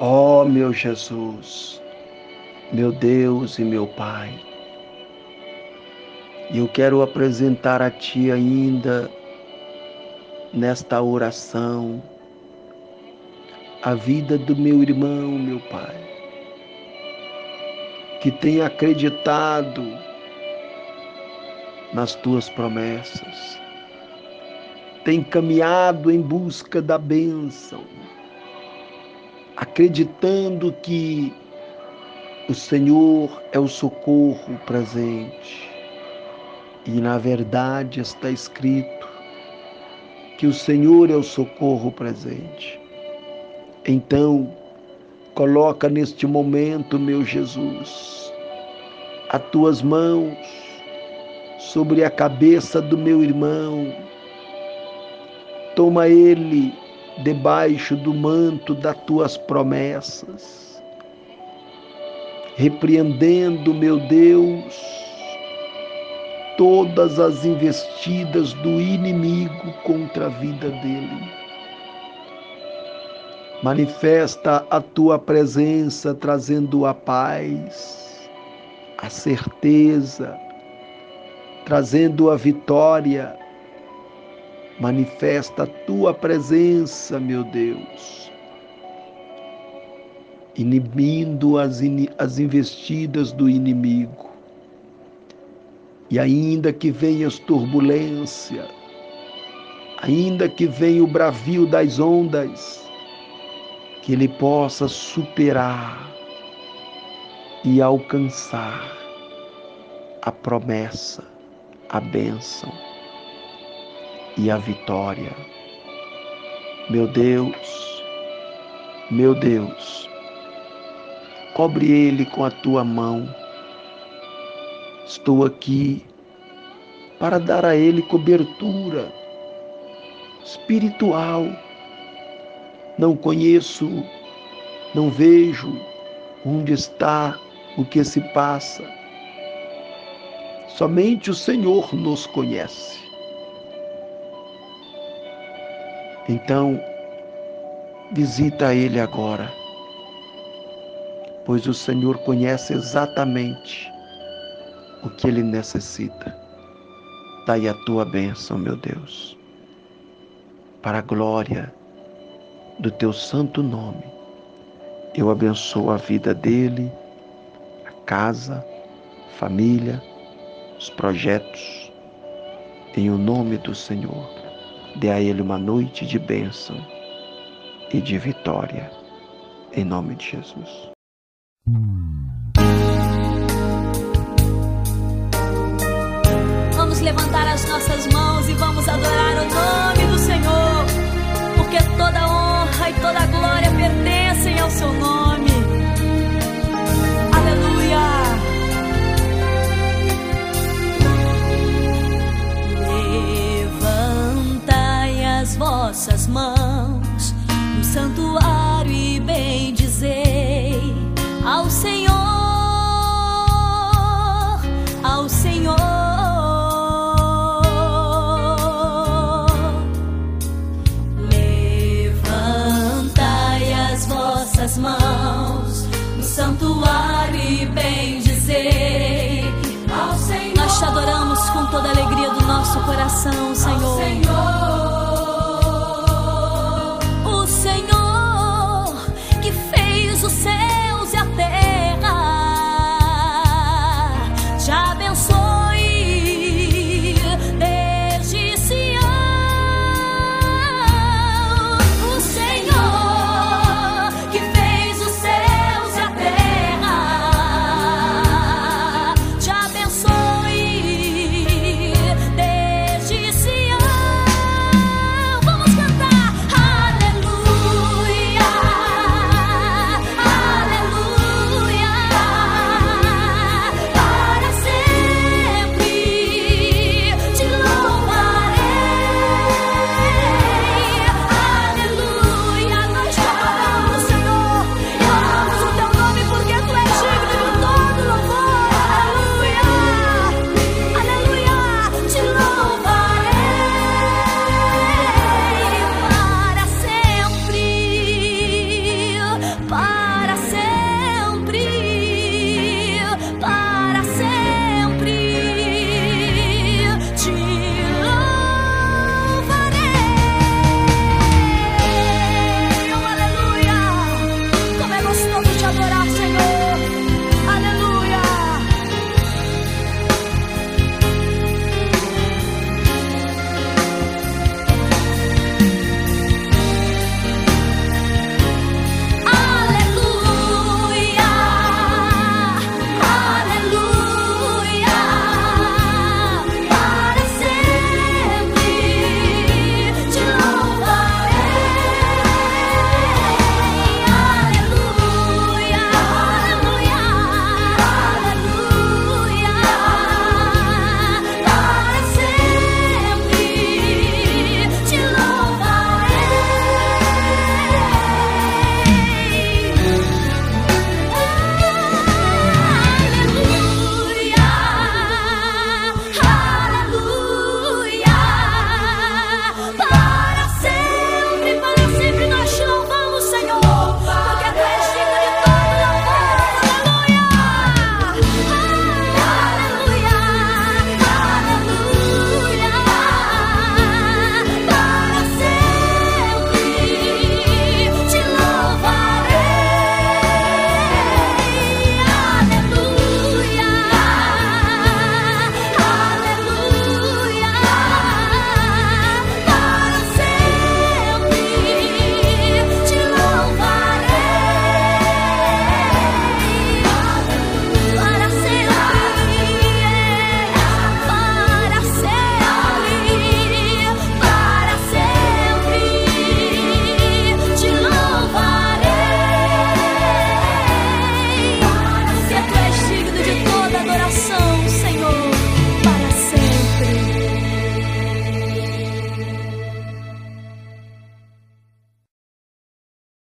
Ó oh, meu Jesus, meu Deus e meu Pai, eu quero apresentar a Ti ainda nesta oração a vida do meu irmão, meu Pai, que tem acreditado nas Tuas promessas, tem caminhado em busca da bênção acreditando que o Senhor é o socorro presente. E na verdade está escrito que o Senhor é o socorro presente. Então, coloca neste momento, meu Jesus, as tuas mãos sobre a cabeça do meu irmão. Toma ele debaixo do manto das tuas promessas, repreendendo, meu Deus, todas as investidas do inimigo contra a vida dele. Manifesta a tua presença trazendo a paz, a certeza, trazendo a vitória Manifesta a tua presença, meu Deus, inibindo as, in, as investidas do inimigo. E ainda que venha as turbulência, ainda que venha o bravio das ondas, que ele possa superar e alcançar a promessa, a bênção e a vitória. Meu Deus, meu Deus, cobre ele com a tua mão. Estou aqui para dar a ele cobertura espiritual. Não conheço, não vejo onde está, o que se passa. Somente o Senhor nos conhece. Então, visita ele agora, pois o Senhor conhece exatamente o que ele necessita. Daí a tua bênção, meu Deus, para a glória do teu santo nome. Eu abençoo a vida dele, a casa, a família, os projetos, em o nome do Senhor. Dê a ele uma noite de bênção e de vitória. Em nome de Jesus. Vamos levantar as nossas mãos vossas mãos no santuário e bem dizei ao Senhor, ao Senhor. Levantai as vossas mãos no santuário e bem dizei ao Senhor. Nós te adoramos com toda a alegria do nosso coração.